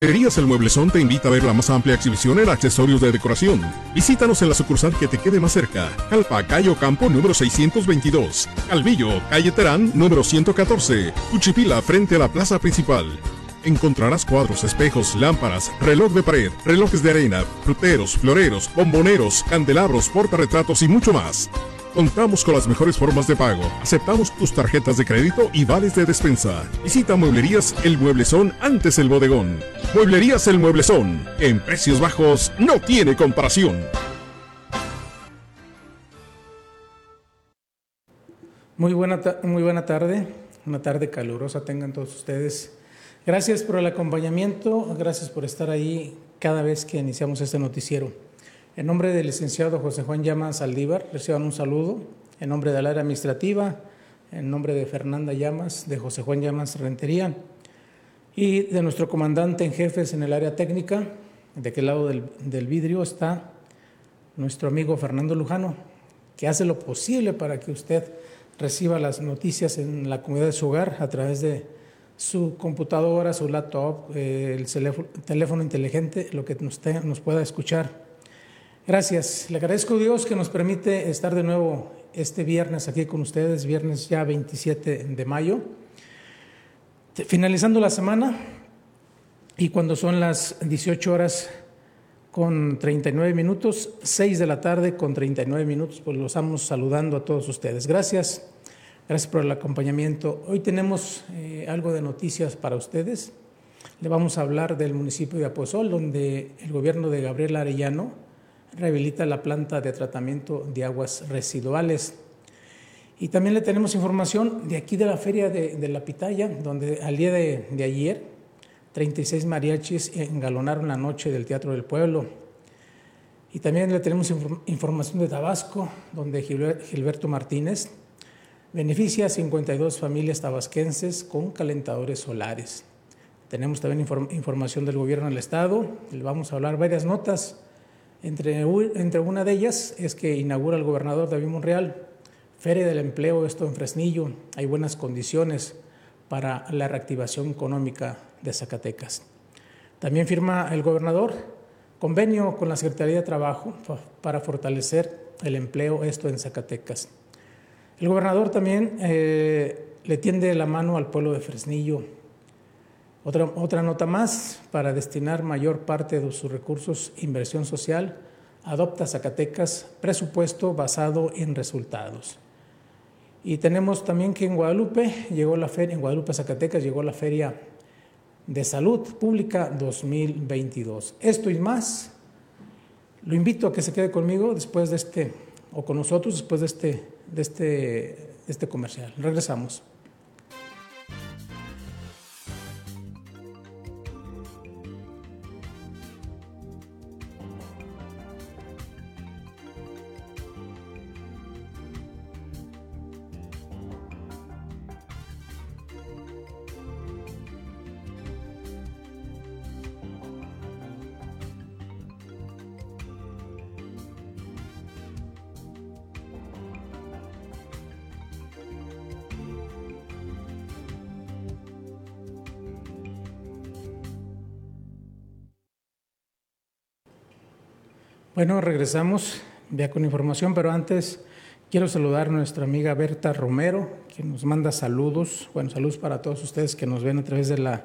Mueblerías El Mueblezón te invita a ver la más amplia exhibición en accesorios de decoración. Visítanos en la sucursal que te quede más cerca. Calpa, Cayo Campo, número 622. Calvillo, calle Terán, número 114. Cuchipila, frente a la plaza principal. Encontrarás cuadros, espejos, lámparas, reloj de pared, relojes de arena, fruteros, floreros, bomboneros, candelabros, portarretratos y mucho más. Contamos con las mejores formas de pago. Aceptamos tus tarjetas de crédito y vales de despensa. Visita Mueblerías El Mueblezón antes el bodegón. Mueblerías El Mueblezón. En precios bajos no tiene comparación. Muy buena, muy buena tarde, una tarde calurosa tengan todos ustedes. Gracias por el acompañamiento, gracias por estar ahí cada vez que iniciamos este noticiero. En nombre del licenciado José Juan Llamas Aldívar, reciban un saludo. En nombre del área administrativa, en nombre de Fernanda Llamas, de José Juan Llamas Rentería y de nuestro comandante en jefes en el área técnica, de aquel lado del, del vidrio está nuestro amigo Fernando Lujano, que hace lo posible para que usted reciba las noticias en la comunidad de su hogar a través de su computadora, su laptop, eh, el teléfono, inteligente, lo que usted nos pueda escuchar. Gracias. Le agradezco a Dios que nos permite estar de nuevo este viernes aquí con ustedes, viernes ya 27 de mayo, finalizando la semana y cuando son las 18 horas con 39 minutos, 6 de la tarde con 39 minutos, pues los estamos saludando a todos ustedes. Gracias, gracias por el acompañamiento. Hoy tenemos eh, algo de noticias para ustedes. Le vamos a hablar del municipio de Aposol, donde el gobierno de Gabriel Arellano rehabilita la planta de tratamiento de aguas residuales. Y también le tenemos información de aquí de la feria de, la Pitaya, donde al día de, ayer 36 mariachis engalonaron la noche del Teatro del Pueblo. Y también le tenemos información de Tabasco, donde Gilberto Martínez beneficia a 52 familias tabasquenses con calentadores solares. Tenemos también información del gobierno del Estado, le vamos a hablar varias notas entre, entre una de ellas es que inaugura el gobernador David Monreal Feria del Empleo, esto en Fresnillo. Hay buenas condiciones para la reactivación económica de Zacatecas. También firma el gobernador convenio con la Secretaría de Trabajo para fortalecer el empleo, esto en Zacatecas. El gobernador también eh, le tiende la mano al pueblo de Fresnillo otra, nota más, para destinar mayor parte de sus recursos inversión social, adopta Zacatecas presupuesto basado en resultados. Y tenemos también que en Guadalupe llegó la feria, en Guadalupe, Zacatecas llegó la feria de salud pública 2022. Esto y más, lo invito a que se quede conmigo después de este, o con nosotros después de este, de este, de este comercial. Regresamos. Bueno, regresamos ya con información, pero antes quiero saludar a nuestra amiga Berta Romero, que nos manda saludos. Bueno, saludos para todos ustedes que nos ven a través de la,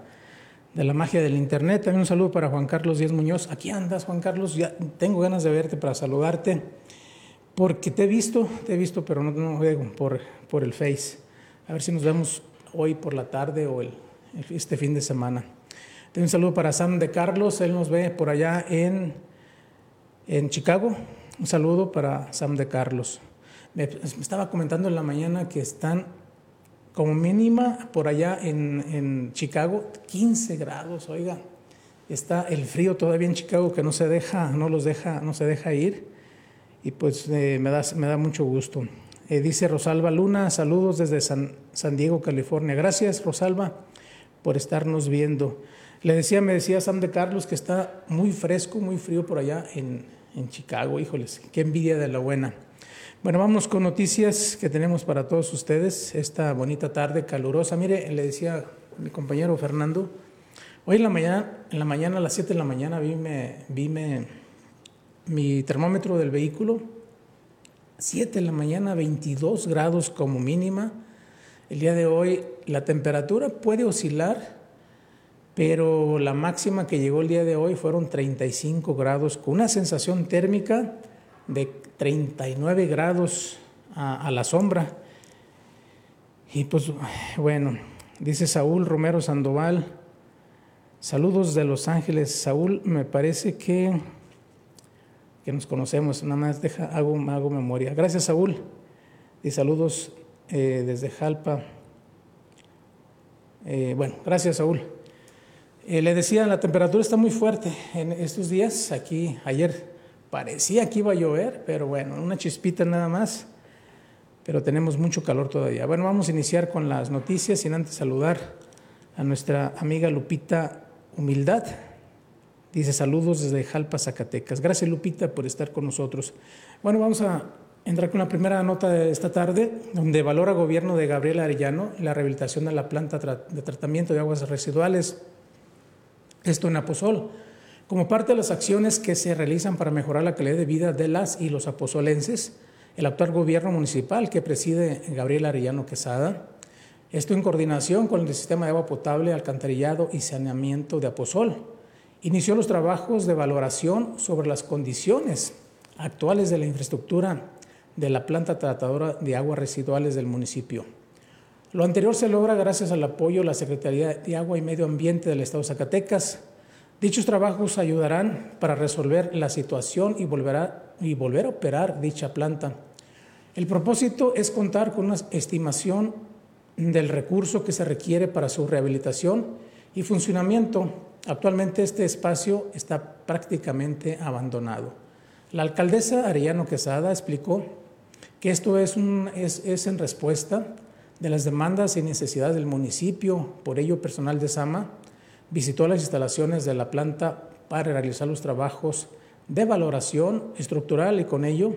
de la magia del Internet. También un saludo para Juan Carlos Díaz Muñoz. Aquí andas, Juan Carlos. Ya tengo ganas de verte para saludarte, porque te he visto, te he visto, pero no, no por, por el Face. A ver si nos vemos hoy por la tarde o el, este fin de semana. Tengo un saludo para Sam de Carlos. Él nos ve por allá en en Chicago. Un saludo para Sam de Carlos. Me, estaba comentando en la mañana que están como mínima por allá en, Chicago 15 grados, oiga. Está el frío todavía en Chicago que no se deja, no los deja, no se deja ir. Y pues eh, me, da, me da mucho gusto. Eh, dice Rosalba Luna, saludos desde San, San Diego, California. Gracias, Rosalba, por estarnos viendo. Le decía, me decía Sam de Carlos que está muy fresco, muy frío por allá en, en Chicago. Híjoles, qué envidia de la buena. Bueno, vamos con noticias que tenemos para todos ustedes esta bonita tarde calurosa. Mire, le decía mi compañero Fernando, Hoy en la mañana, en la mañana a las 7 de la mañana vi, vi mi termómetro del vehículo. 7 de la mañana, 22 grados como mínima. El día de hoy la temperatura puede oscilar, pero la máxima que llegó el día de hoy fueron 35 grados, con una sensación térmica de 39 grados a, la sombra. Y pues bueno, dice Saúl Romero Sandoval, saludos de Los Ángeles. Saúl, me parece que, que nos conocemos, nada más deja, hago, hago memoria. Gracias Saúl y saludos eh, desde Jalpa. Eh, bueno, gracias Saúl. Eh, le decía, la temperatura está muy fuerte en estos días. Aquí, ayer parecía que iba a llover, pero bueno, una chispita nada más pero tenemos mucho calor todavía. Bueno, vamos a iniciar con las noticias sin antes saludar a nuestra amiga Lupita Humildad. Dice saludos desde Jalpa, Zacatecas. Gracias Lupita por estar con nosotros. Bueno, vamos a entrar con la primera nota de esta tarde, donde valora gobierno de Gabriel Arellano la rehabilitación de la planta de tratamiento de aguas residuales, esto en Aposol, como parte de las acciones que se realizan para mejorar la calidad de vida de las y los aposolenses el actual gobierno municipal que preside Gabriel Arellano Quesada. Esto en coordinación con el sistema de agua potable, alcantarillado y saneamiento de Aposol. Inició los trabajos de valoración sobre las condiciones actuales de la infraestructura de la planta tratadora de aguas residuales del municipio. Lo anterior se logra gracias al apoyo de la Secretaría de Agua y Medio Ambiente del Estado de Zacatecas. Dichos trabajos ayudarán para resolver la situación y volver a operar dicha planta. El propósito es contar con una estimación del recurso que se requiere para su rehabilitación y funcionamiento. Actualmente este espacio está prácticamente abandonado. La alcaldesa Arellano Quesada explicó que esto es, un, es, es en respuesta de las demandas y necesidades del municipio, por ello personal de Sama visitó las instalaciones de la planta para realizar los trabajos de valoración estructural y con ello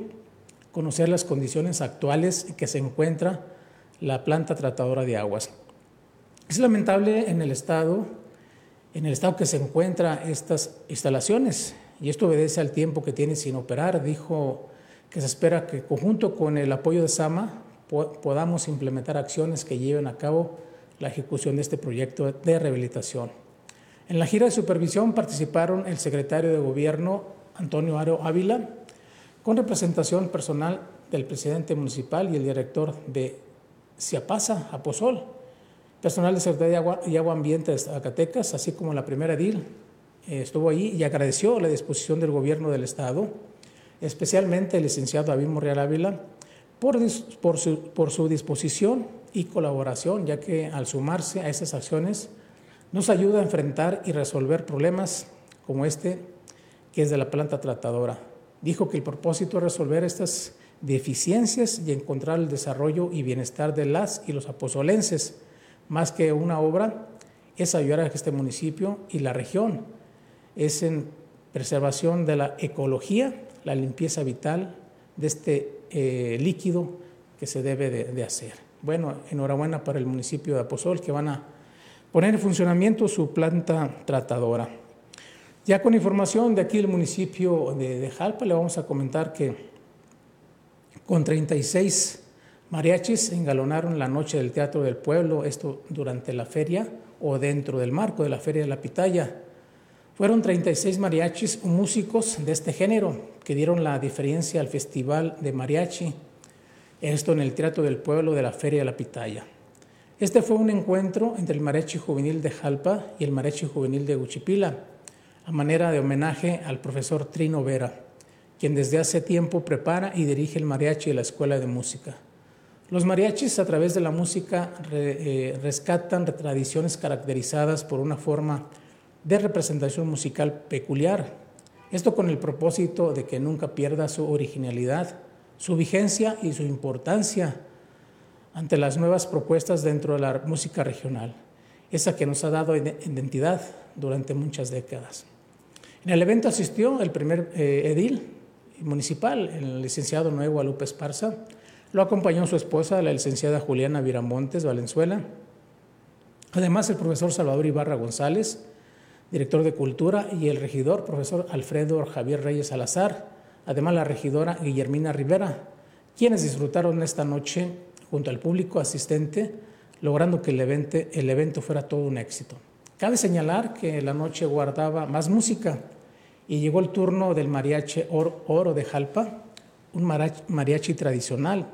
conocer las condiciones actuales en que se encuentra la planta tratadora de aguas. Es lamentable en el estado, en el estado que se encuentran estas instalaciones, y esto obedece al tiempo que tiene sin operar. Dijo que se espera que conjunto con el apoyo de SAMA podamos implementar acciones que lleven a cabo la ejecución de este proyecto de rehabilitación. En la gira de supervisión participaron el secretario de Gobierno Antonio Aro Ávila, con representación personal del presidente municipal y el director de Ciapasa, Aposol, personal de Secretaría de Agua y Agua Ambiente de Zacatecas, así como la primera edil, eh, estuvo ahí y agradeció la disposición del gobierno del Estado, especialmente el licenciado David Morreal Ávila, por, su, disposición y colaboración, ya que al sumarse a estas acciones nos ayuda a enfrentar y resolver problemas como este que es de la planta tratadora. Dijo que el propósito es resolver estas deficiencias y encontrar el desarrollo y bienestar de las y los aposolenses. Más que una obra, es ayudar a este municipio y la región. Es en preservación de la ecología, la limpieza vital de este eh, líquido que se debe de, de, hacer. Bueno, enhorabuena para el municipio de Aposol que van a poner en funcionamiento su planta tratadora. Ya con información de aquí del municipio de, Jalpa, le vamos a comentar que con 36 mariachis engalonaron la noche del Teatro del Pueblo, esto durante la feria o dentro del marco de la Feria de la Pitaya. Fueron 36 mariachis o músicos de este género que dieron la diferencia al Festival de Mariachi, esto en el Teatro del Pueblo de la Feria de la Pitaya. Este fue un encuentro entre el mariachi juvenil de Jalpa y el mariachi juvenil de Guchipila a manera de homenaje al profesor Trino Vera, quien desde hace tiempo prepara y dirige el mariachi de la Escuela de Música. Los mariachis a través de la música eh, rescatan tradiciones caracterizadas por una forma de representación musical peculiar, esto con el propósito de que nunca pierda su originalidad, su vigencia y su importancia ante las nuevas propuestas dentro de la música regional, esa que nos ha dado identidad durante muchas décadas. En el evento asistió el primer eh, edil municipal, el licenciado Nuevo Guadalupe Esparza. Lo acompañó su esposa, la licenciada Juliana Viramontes Valenzuela. Además, el profesor Salvador Ibarra González, director de Cultura, y el regidor, profesor Alfredo Javier Reyes Salazar, además la regidora Guillermina Rivera, quienes disfrutaron esta noche junto al público asistente, logrando que el evento, el evento fuera todo un éxito. Cabe señalar que la noche guardaba más música y llegó el turno del mariachi Oro de Jalpa, un mariachi tradicional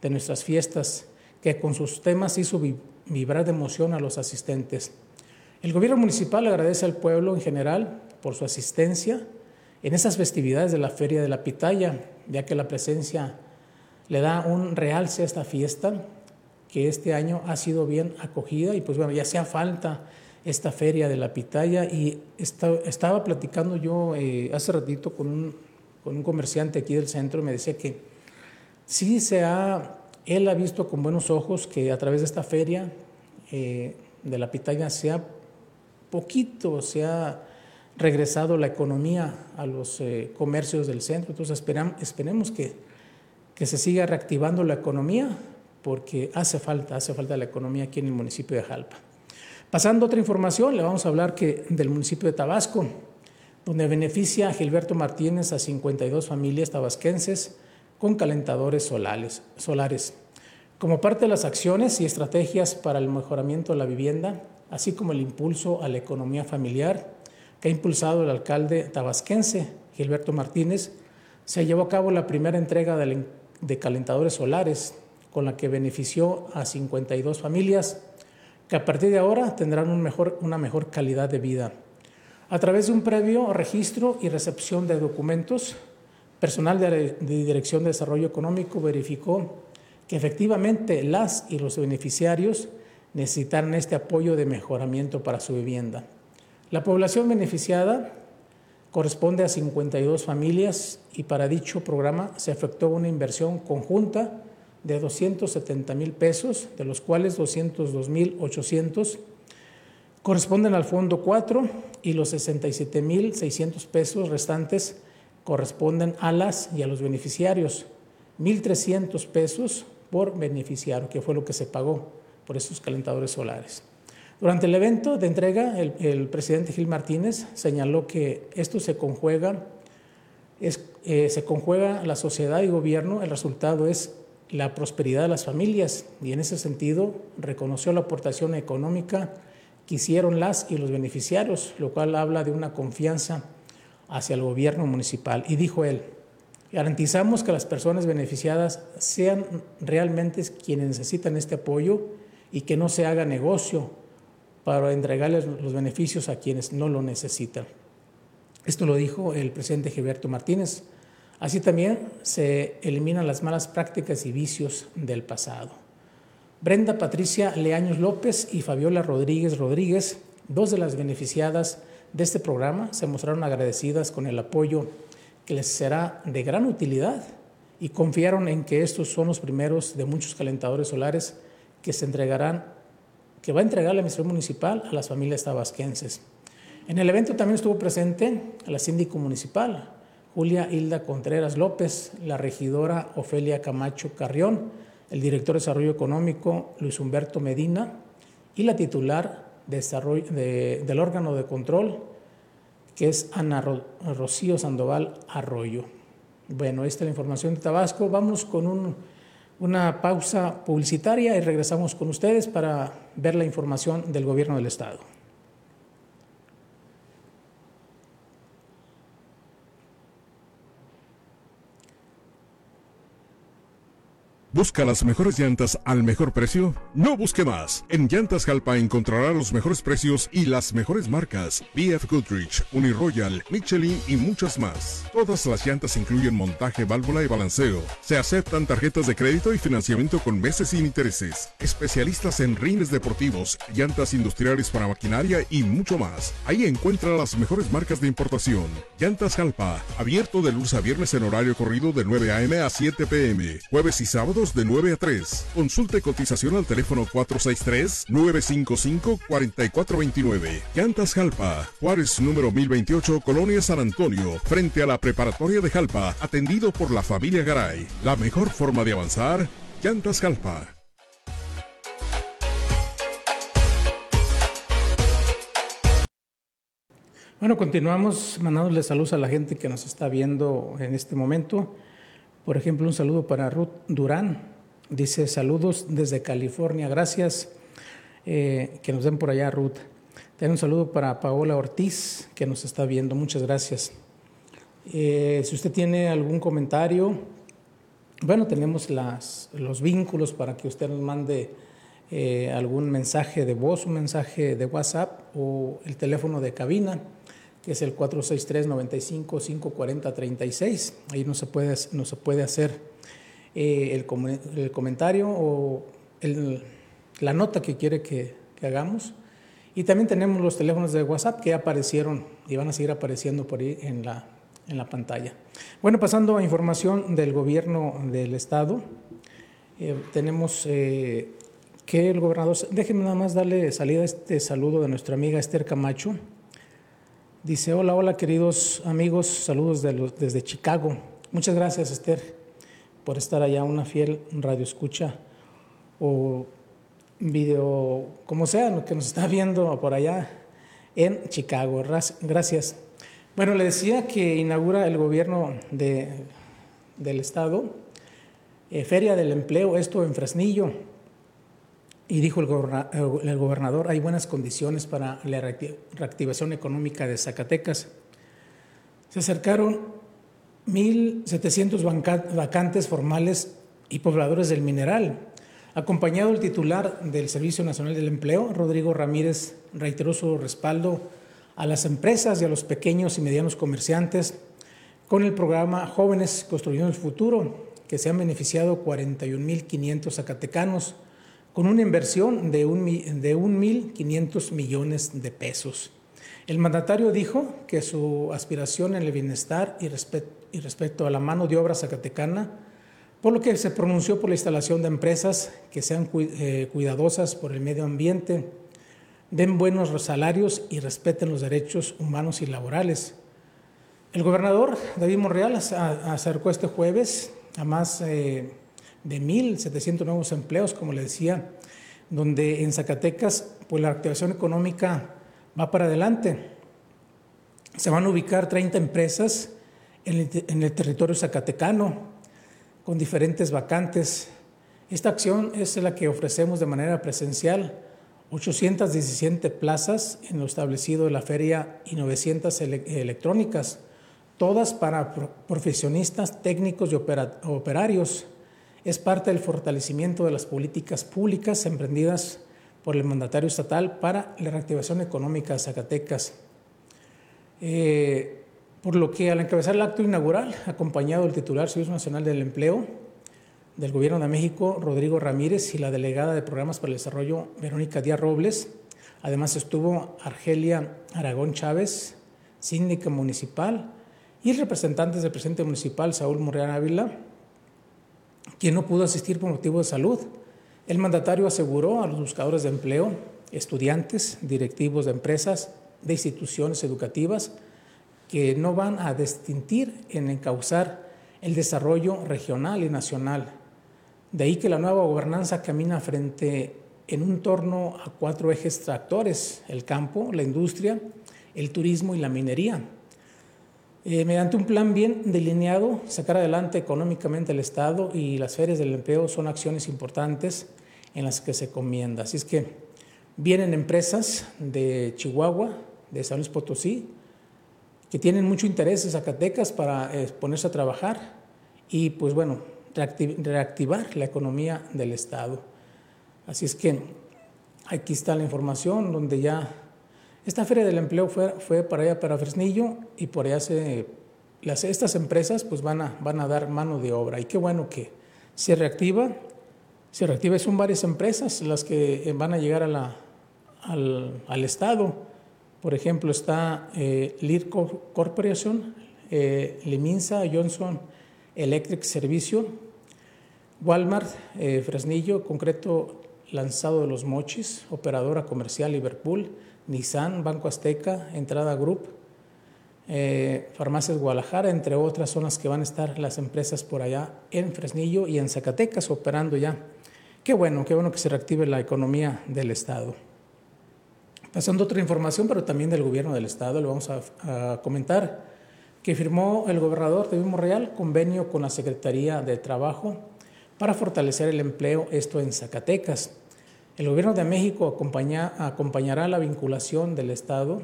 de nuestras fiestas que con sus temas hizo vibrar de emoción a los asistentes. El gobierno municipal agradece al pueblo en general por su asistencia en esas festividades de la Feria de la Pitaya, ya que la presencia le da un realce a esta fiesta que este año ha sido bien acogida. Y pues bueno, ya hacía falta esta feria de la pitaya y estaba platicando yo eh, hace ratito con un, con un comerciante aquí del centro y me decía que sí se ha, él ha visto con buenos ojos que a través de esta feria eh, de la pitaya se ha poquito, se ha regresado la economía a los eh, comercios del centro, entonces esperemos que, que se siga reactivando la economía porque hace falta, hace falta la economía aquí en el municipio de Jalpa. Pasando a otra información, le vamos a hablar que del municipio de Tabasco, donde beneficia a Gilberto Martínez a 52 familias tabasquenses con calentadores solares, solares. Como parte de las acciones y estrategias para el mejoramiento de la vivienda, así como el impulso a la economía familiar que ha impulsado el alcalde tabasquense Gilberto Martínez, se llevó a cabo la primera entrega de calentadores solares, con la que benefició a 52 familias que a partir de ahora tendrán una mejor calidad de vida. A través de un previo registro y recepción de documentos, personal de, Dirección de Desarrollo Económico verificó que efectivamente las y los beneficiarios necesitan este apoyo de mejoramiento para su vivienda. La población beneficiada corresponde a 52 familias y para dicho programa se efectuó una inversión conjunta de 270 mil pesos, de los cuales 202 mil 800 corresponden al Fondo 4 y los 67 mil 600 pesos restantes corresponden a las y a los beneficiarios. 1.300 pesos por beneficiario, que fue lo que se pagó por esos calentadores solares. Durante el evento de entrega, el, presidente Gil Martínez señaló que esto se conjuega, es, eh, se conjuega la sociedad y gobierno, el resultado es la prosperidad de las familias y en ese sentido reconoció la aportación económica que hicieron las y los beneficiarios, lo cual habla de una confianza hacia el gobierno municipal. Y dijo él, garantizamos que las personas beneficiadas sean realmente quienes necesitan este apoyo y que no se haga negocio para entregarles los beneficios a quienes no lo necesitan. Esto lo dijo el presidente Gilberto Martínez Así también se eliminan las malas prácticas y vicios del pasado. Brenda Patricia Leaños López y Fabiola Rodríguez Rodríguez, dos de las beneficiadas de este programa, se mostraron agradecidas con el apoyo que les será de gran utilidad y confiaron en que estos son los primeros de muchos calentadores solares que se entregarán, que va a entregar la Administración Municipal a las familias tabasquenses. En el evento también estuvo presente la síndico municipal, Julia Hilda Contreras López, la regidora Ofelia Camacho Carrión, el director de Desarrollo Económico Luis Humberto Medina y la titular de del órgano de control, que es Ana Rocío Sandoval Arroyo. Bueno, esta es la información de Tabasco. Vamos con una pausa publicitaria y regresamos con ustedes para ver la información del gobierno del Estado. ¿Busca las mejores llantas al mejor precio? No busque más. En Llantas Jalpa encontrará los mejores precios y las mejores marcas. BF Goodrich, Uniroyal, Michelin y muchas más. Todas las llantas incluyen montaje, válvula y balanceo. Se aceptan tarjetas de crédito y financiamiento con meses sin intereses. Especialistas en rines deportivos, llantas industriales para maquinaria y mucho más. Ahí encuentra las mejores marcas de importación. Llantas Jalpa, abierto de lunes a viernes en horario corrido de 9 a.m. a 7 p.m. Jueves y sábados de 9 a 3. Consulte cotización al teléfono 463-955-4429. Llantas Jalpa, Juárez número 1028, Colonia San Antonio, frente a la preparatoria de Jalpa, atendido por la familia Garay. La mejor forma de avanzar, Llantas Jalpa. Bueno, continuamos mandándoles saludos a la gente que nos está viendo en este momento. Por ejemplo, un saludo para Ruth Durán. Dice saludos desde California. Gracias. Eh, que nos den por allá, Ruth. También un saludo para Paola Ortiz, que nos está viendo. Muchas gracias. Eh, si usted tiene algún comentario, bueno, tenemos los vínculos para que usted nos mande eh, algún mensaje de voz, un mensaje de WhatsApp o el teléfono de cabina, que es el 463-95-540-36. Ahí no se puede, no se puede hacer eh, el, el, comentario o el, la nota que quiere que, que hagamos. Y también tenemos los teléfonos de WhatsApp que aparecieron y van a seguir apareciendo por ahí en la, en la pantalla. Bueno, pasando a información del gobierno del estado, eh, tenemos eh, que el gobernador, déjenme nada más darle salida a este saludo de nuestra amiga Esther Camacho. Dice, hola, hola queridos amigos, saludos desde Chicago. Muchas gracias Esther por estar allá, una fiel radio escucha o video, como sea, que nos está viendo por allá en Chicago. Gracias. Bueno, le decía que inaugura el gobierno de, del Estado eh, Feria del Empleo, esto en Fresnillo. Y dijo el, gobernador, hay buenas condiciones para la reactivación económica de Zacatecas. Se acercaron 1.700 vacantes formales y pobladores del mineral. Acompañado el titular del Servicio Nacional del Empleo, Rodrigo Ramírez, reiteró su respaldo a las empresas y a los pequeños y medianos comerciantes con el programa Jóvenes Construyendo el Futuro, que se han beneficiado 41.500 zacatecanos con una inversión de 1.500 millones de pesos. El mandatario dijo que su aspiración en el bienestar y, y respecto a la mano de obra zacatecana, por lo que se pronunció por la instalación de empresas que sean eh, cuidadosas por el medio ambiente, den buenos salarios y respeten los derechos humanos y laborales. El gobernador David Monreal acercó este jueves a más eh, de 1.700 nuevos empleos, como le decía, donde en Zacatecas pues la activación económica va para adelante. Se van a ubicar 30 empresas en el, en el territorio zacatecano con diferentes vacantes. Esta acción es la que ofrecemos de manera presencial 817 plazas en lo establecido de la feria y 900 electrónicas, todas para profesionistas, técnicos y operarios. Es parte del fortalecimiento de las políticas públicas emprendidas por el mandatario estatal para la reactivación económica de Zacatecas. Eh, por lo que al encabezar el acto inaugural, acompañado del titular Servicio Nacional del Empleo, del Gobierno de México, Rodrigo Ramírez, y la delegada de Programas para el Desarrollo, Verónica Díaz Robles. Además estuvo Argelia Aragón Chávez, síndica municipal, y representantes del presidente municipal, Saúl Morreal Ávila, quien no pudo asistir por motivo de salud. El mandatario aseguró a los buscadores de empleo, estudiantes, directivos de empresas, de instituciones educativas, que no van a distintir en encauzar el desarrollo regional y nacional de ahí que la nueva gobernanza camina frente en un torno a cuatro ejes tractores, el campo, la industria, el turismo y la minería. Eh, mediante un plan bien delineado, sacar adelante económicamente el Estado y las ferias del empleo son acciones importantes en las que se comienda. Así es que vienen empresas de Chihuahua, de San Luis Potosí, que tienen mucho interés en Zacatecas para eh, ponerse a trabajar y pues bueno, reactivar la economía del Estado. Así es que aquí está la información donde ya esta feria del empleo fue, para allá, para Fresnillo, y por allá se, estas empresas pues van a, van a dar mano de obra. Y qué bueno que se reactiva, se reactiva, son varias empresas las que van a llegar a al, al Estado. Por ejemplo, está eh, Lear Corporation, eh, Liminsa, Johnson Electric Servicio, Walmart, eh, Fresnillo, concreto lanzado de los Mochis, operadora comercial Liverpool, Nissan, Banco Azteca, Entrada Group, eh, Farmacias Guadalajara, entre otras son las que van a estar las empresas por allá en Fresnillo y en Zacatecas operando ya. Qué bueno, qué bueno que se reactive la economía del Estado. Pasando otra información, pero también del gobierno del estado, le vamos a, comentar que firmó el gobernador de Real convenio con la Secretaría de Trabajo para fortalecer el empleo, esto en Zacatecas. El gobierno de México acompañará la vinculación del Estado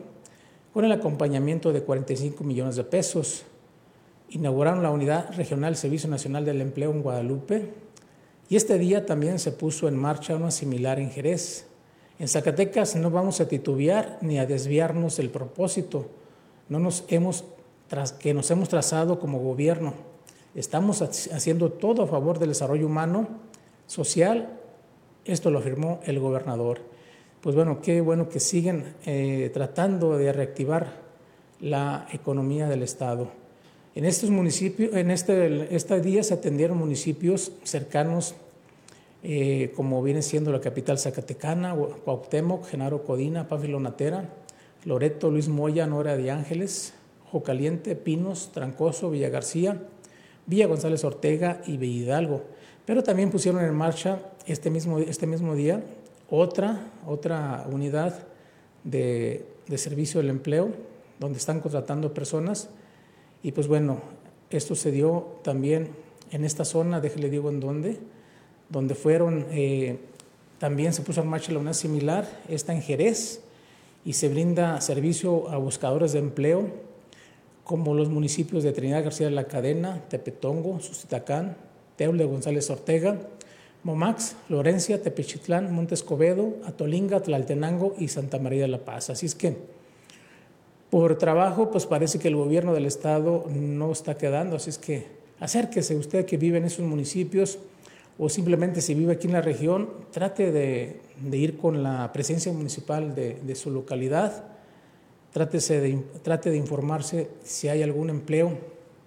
con el acompañamiento de 45 millones de pesos. Inauguraron la Unidad Regional Servicio Nacional del Empleo en Guadalupe y este día también se puso en marcha una similar en Jerez. En Zacatecas no vamos a titubear ni a desviarnos del propósito no nos hemos, que nos hemos trazado como gobierno. Estamos haciendo todo a favor del desarrollo humano, social. Esto lo afirmó el gobernador. Pues bueno, qué bueno que siguen eh, tratando de reactivar la economía del Estado. En estos municipios, en este, este día se atendieron municipios cercanos eh, como viene siendo la capital zacatecana, Cuauhtémoc, Genaro Codina, Pánfilo Natera, Loreto, Luis Moya, Nora de Ángeles, Jocaliente, Pinos, Trancoso, Villa García, Villa González Ortega y Hidalgo. Pero también pusieron en marcha este mismo, este mismo día otra, otra unidad de, de servicio del empleo, donde están contratando personas. Y pues bueno, esto se dio también en esta zona, déjele digo en dónde, donde fueron, eh, también se puso en marcha la unidad similar, está en Jerez, y se brinda servicio a buscadores de empleo, como los municipios de Trinidad García de la Cadena, Tepetongo, Susitacán, Teule González Ortega, Momax, Florencia, Tepechitlán, Montescobedo, Atolinga, Tlaltenango y Santa María de la Paz. Así es que por trabajo, pues parece que el gobierno del estado no está quedando, así es que acérquese usted que vive en esos municipios, o simplemente si vive aquí en la región, trate de, ir con la presencia municipal de, su localidad, trate de informarse si hay algún empleo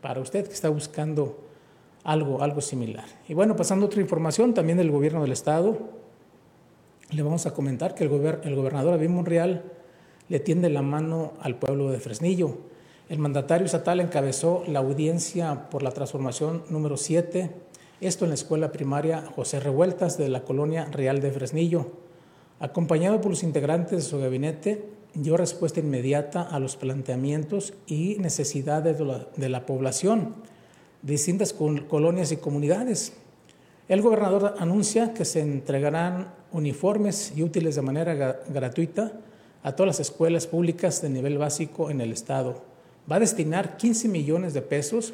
para usted que está buscando algo, algo similar. Y bueno, pasando a otra información también del gobierno del estado, le vamos a comentar que el, el gobernador David Monreal le tiende la mano al pueblo de Fresnillo. El mandatario estatal encabezó la audiencia por la transformación número 7 esto en la escuela primaria José Revueltas de la colonia Real de Fresnillo. Acompañado por los integrantes de su gabinete, dio respuesta inmediata a los planteamientos y necesidades de la, población de distintas colonias y comunidades. El gobernador anuncia que se entregarán uniformes y útiles de manera gratuita a todas las escuelas públicas de nivel básico en el Estado. Va a destinar 15 millones de pesos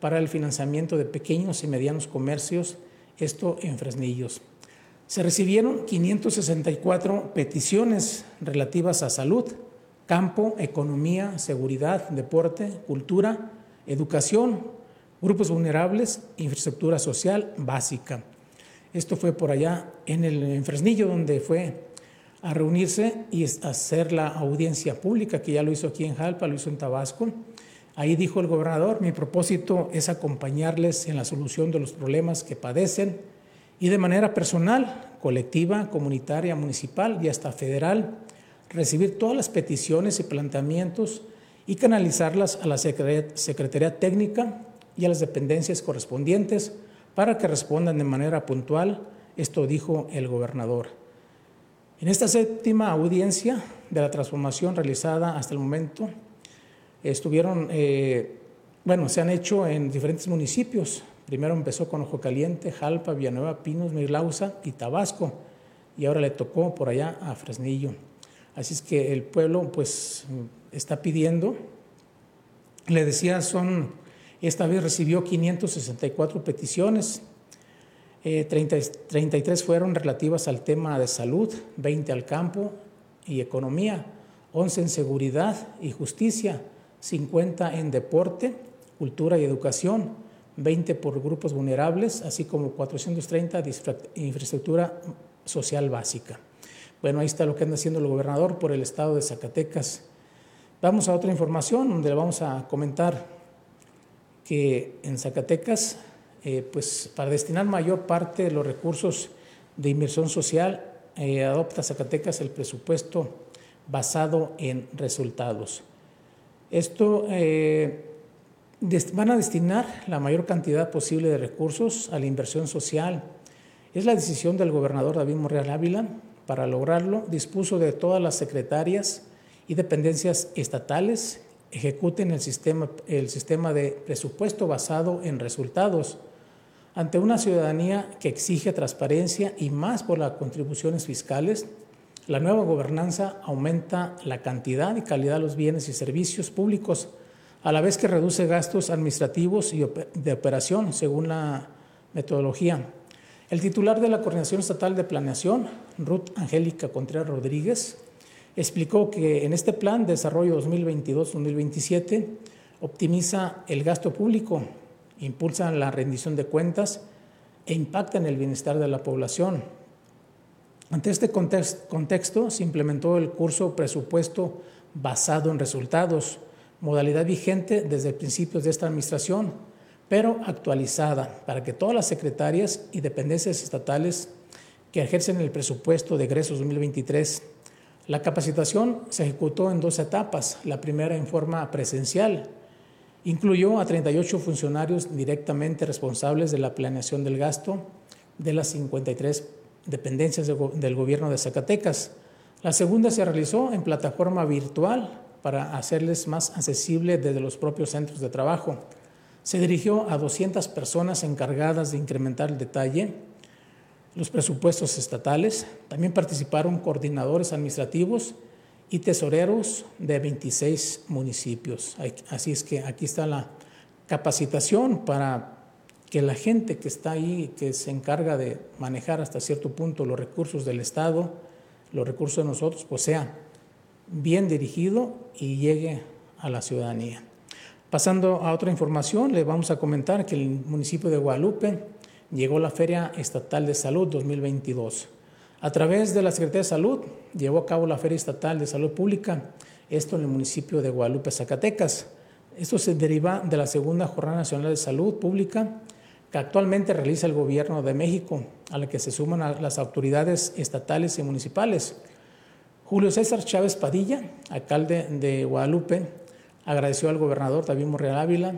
para el financiamiento de pequeños y medianos comercios, esto en Fresnillos. Se recibieron 564 peticiones relativas a salud, campo, economía, seguridad, deporte, cultura, educación, grupos vulnerables, infraestructura social básica. Esto fue por allá en el en Fresnillo, donde fue a reunirse y hacer la audiencia pública, que ya lo hizo aquí en Jalpa, lo hizo en Tabasco, Ahí dijo el gobernador, mi propósito es acompañarles en la solución de los problemas que padecen y de manera personal, colectiva, comunitaria, municipal y hasta federal, recibir todas las peticiones y planteamientos y canalizarlas a la Secretaría Técnica y a las dependencias correspondientes para que respondan de manera puntual. Esto dijo el gobernador. En esta séptima audiencia de la transformación realizada hasta el momento, estuvieron, eh, bueno, se han hecho en diferentes municipios. Primero empezó con Ojo Caliente, Jalpa, Villanueva, Pinos, Mirlausa y Tabasco. Y ahora le tocó por allá a Fresnillo. Así es que el pueblo pues está pidiendo. Le decía, son, esta vez recibió 564 peticiones. 33 eh, fueron relativas al tema de salud, 20 al campo y economía, 11 en seguridad y justicia, 50 en deporte, cultura y educación, 20 por grupos vulnerables, así como 430 de infraestructura social básica. Bueno, ahí está lo que anda haciendo el gobernador por el estado de Zacatecas. Vamos a otra información donde vamos a comentar que en Zacatecas, eh, pues para destinar mayor parte de los recursos de inversión social, eh, adopta Zacatecas el presupuesto basado en resultados. Esto eh, van a destinar la mayor cantidad posible de recursos a la inversión social. Es la decisión del gobernador David Morreal Ávila para lograrlo, dispuso de todas las secretarias y dependencias estatales ejecuten el sistema, el sistema de presupuesto basado en resultados ante una ciudadanía que exige transparencia y más por las contribuciones fiscales, la nueva gobernanza aumenta la cantidad y calidad de los bienes y servicios públicos, a la vez que reduce gastos administrativos y de operación según la metodología. El titular de la Coordinación Estatal de Planeación, Ruth Angélica Contreras Rodríguez, explicó que en este plan de desarrollo 2022-2027 optimiza el gasto público, impulsa la rendición de cuentas e impacta en el bienestar de la población. Ante este contexto se implementó el curso presupuesto basado en resultados, modalidad vigente desde principios de esta administración, pero actualizada para que todas las secretarias y dependencias estatales que ejercen el presupuesto de egresos 2023 la capacitación se ejecutó en dos etapas, la primera en forma presencial. Incluyó a 38 funcionarios directamente responsables de la planeación del gasto de las 53 dependencias del gobierno de Zacatecas. La segunda se realizó en plataforma virtual para hacerles más accesible desde los propios centros de trabajo. Se dirigió a 200 personas encargadas de incrementar el detalle los presupuestos estatales. También participaron coordinadores administrativos y tesoreros de 26 municipios. Así es que aquí está la capacitación para que la gente que está ahí, que se encarga de manejar hasta cierto punto los recursos del Estado, los recursos de nosotros, pues sea bien dirigido y llegue a la ciudadanía. Pasando a otra información, le vamos a comentar que el municipio de Guadalupe llegó la Feria Estatal de Salud 2022. A través de la Secretaría de Salud llevó a cabo la Feria Estatal de Salud Pública, esto en el municipio de Guadalupe, Zacatecas. Esto se deriva de la Segunda Jornada Nacional de Salud Pública que actualmente realiza el Gobierno de México, a la que se suman las autoridades estatales y municipales. Julio César Chávez Padilla, alcalde de Guadalupe, agradeció al gobernador David Morreal Ávila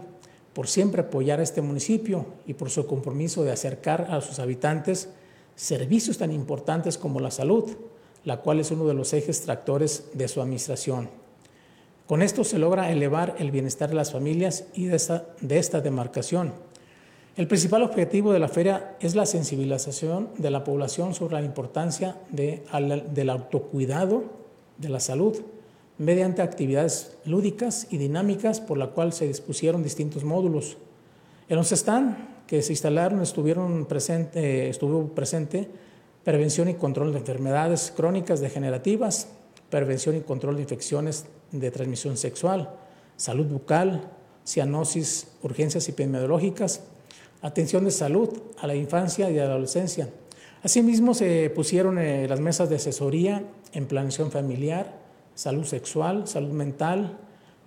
por siempre apoyar a este municipio y por su compromiso de acercar a sus habitantes servicios tan importantes como la salud, la cual es uno de los ejes tractores de su administración. Con esto se logra elevar el bienestar de las familias y de esta, de esta demarcación. El principal objetivo de la feria es la sensibilización de la población sobre la importancia de, del autocuidado de la salud mediante actividades lúdicas y dinámicas por la cual se dispusieron distintos módulos. En los stand que se instalaron estuvieron presente, estuvo presente prevención y control de enfermedades crónicas degenerativas, prevención y control de infecciones de transmisión sexual, salud bucal, cianosis, urgencias epidemiológicas, atención de salud a la infancia y a la adolescencia. Asimismo, se pusieron eh, las mesas de asesoría en planeación familiar, salud sexual, salud mental,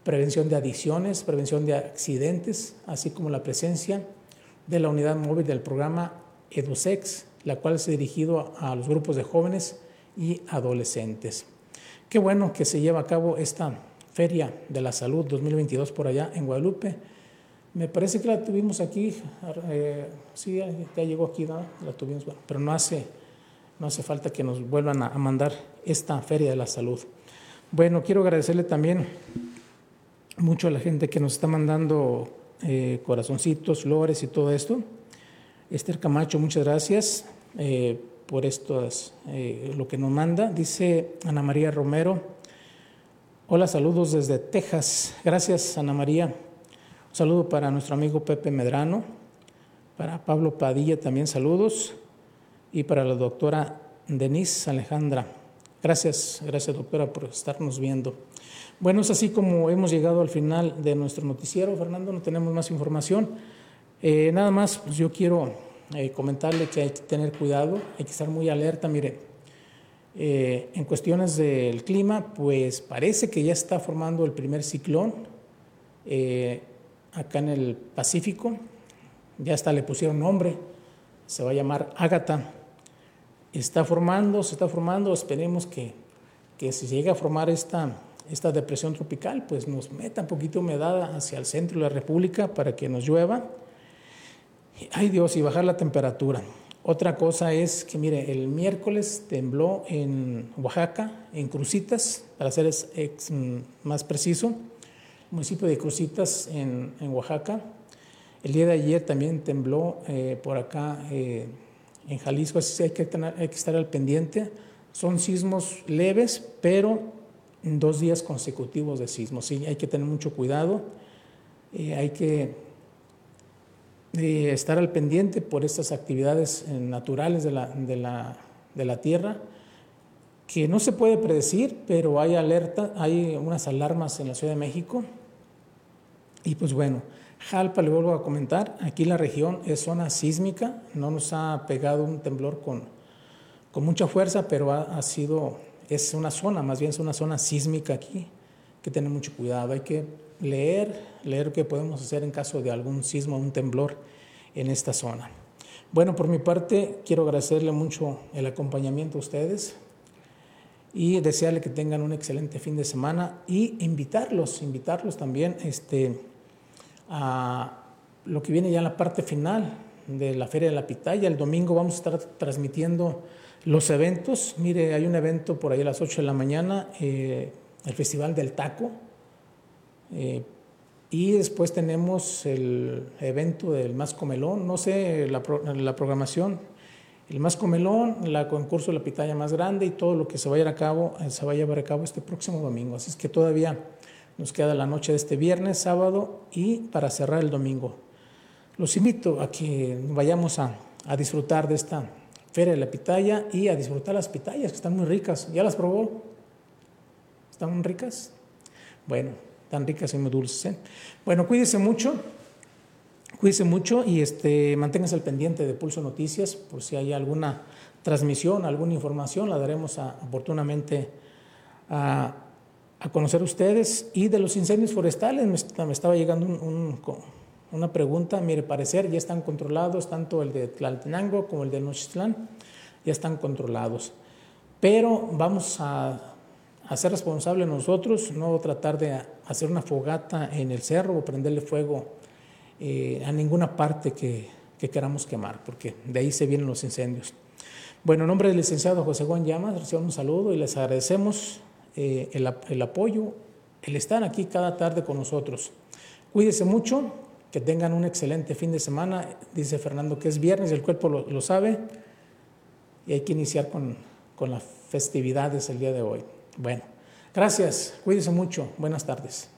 prevención de adicciones, prevención de accidentes, así como la presencia de la unidad móvil del programa EduSex, la cual es dirigido a los grupos de jóvenes y adolescentes. Qué bueno que se lleva a cabo esta Feria de la Salud 2022 por allá en Guadalupe. Me parece que la tuvimos aquí, eh, sí, ya llegó aquí, la tuvimos, pero no hace, no hace falta que nos vuelvan a mandar esta Feria de la Salud. Bueno, quiero agradecerle también mucho a la gente que nos está mandando eh, corazoncitos, flores y todo esto. Esther Camacho, muchas gracias eh, por esto, eh, lo que nos manda. Dice Ana María Romero, hola, saludos desde Texas. Gracias, Ana María. Un saludo para nuestro amigo Pepe Medrano, para Pablo Padilla también saludos y para la doctora Denise Alejandra. Gracias, gracias doctora por estarnos viendo. Bueno, es así como hemos llegado al final de nuestro noticiero, Fernando, no tenemos más información. Eh, nada más, pues yo quiero eh, comentarle que hay que tener cuidado, hay que estar muy alerta. Mire, eh, en cuestiones del clima, pues parece que ya está formando el primer ciclón acá en el Pacífico. Ya hasta le pusieron nombre, se va a llamar Ágata está formando, se está formando, esperemos que, que si llega a formar esta, esta depresión tropical, pues nos meta un poquito de humedad hacia el centro de la República para que nos llueva. Ay Dios, y bajar la temperatura. Otra cosa es que, mire, el miércoles tembló en Oaxaca, en Crucitas, para ser más preciso, municipio de Crucitas en, Oaxaca. El día de ayer también tembló eh, por acá eh, en Jalisco, así hay que, hay que estar al pendiente. Son sismos leves, pero dos días consecutivos de sismos. Sí, hay que tener mucho cuidado, eh, hay que estar al pendiente por estas actividades eh, naturales de la, de, la, de la, Tierra, que no se puede predecir, pero hay alerta, hay unas alarmas en la Ciudad de México. Y pues bueno, Jalpa, le vuelvo a comentar, aquí la región es zona sísmica, no nos ha pegado un temblor con, con mucha fuerza, pero ha, sido es una zona, más bien es una zona sísmica aquí, que tener mucho cuidado. Hay que leer, leer qué podemos hacer en caso de algún sismo, un temblor en esta zona. Bueno, por mi parte, quiero agradecerle mucho el acompañamiento a ustedes y desearle que tengan un excelente fin de semana y invitarlos, invitarlos también este, a lo que viene ya en la parte final de la Feria de la Pitaya. El domingo vamos a estar transmitiendo los eventos, mire, hay un evento por ahí a las 8 de la mañana, eh, el Festival del Taco, eh, y después tenemos el evento del Más Comelón, no sé la, programación, el Más Comelón, el concurso de la pitaya más grande y todo lo que se vaya a cabo, eh, se va a llevar a cabo este próximo domingo. Así es que todavía nos queda la noche de este viernes, sábado y para cerrar el domingo. Los invito a que vayamos a, a disfrutar de esta Feria de la Pitaya y a disfrutar las pitayas, que están muy ricas. ¿Ya las probó? ¿Están ricas? Bueno, tan ricas y muy dulces. ¿eh? Bueno, cuídese mucho, cuídese mucho y este, manténgase al pendiente de Pulso Noticias por si hay alguna transmisión, alguna información, la daremos oportunamente a, a, conocer ustedes. Y de los incendios forestales, me, estaba llegando un una pregunta, mire, parecer ya están controlados, tanto el de Tlaltenango como el de Nochitlán, ya están controlados. Pero vamos a, ser responsables nosotros, no tratar de hacer una fogata en el cerro o prenderle fuego eh, a ninguna parte que, queramos quemar, porque de ahí se vienen los incendios. Bueno, en nombre del licenciado José Juan Llamas, reciban un saludo y les agradecemos eh, el, apoyo, el estar aquí cada tarde con nosotros. Cuídese mucho, que tengan un excelente fin de semana. Dice Fernando que es viernes, el cuerpo lo, sabe. Y hay que iniciar con, con las festividades el día de hoy. Bueno, gracias. Cuídense mucho. Buenas tardes.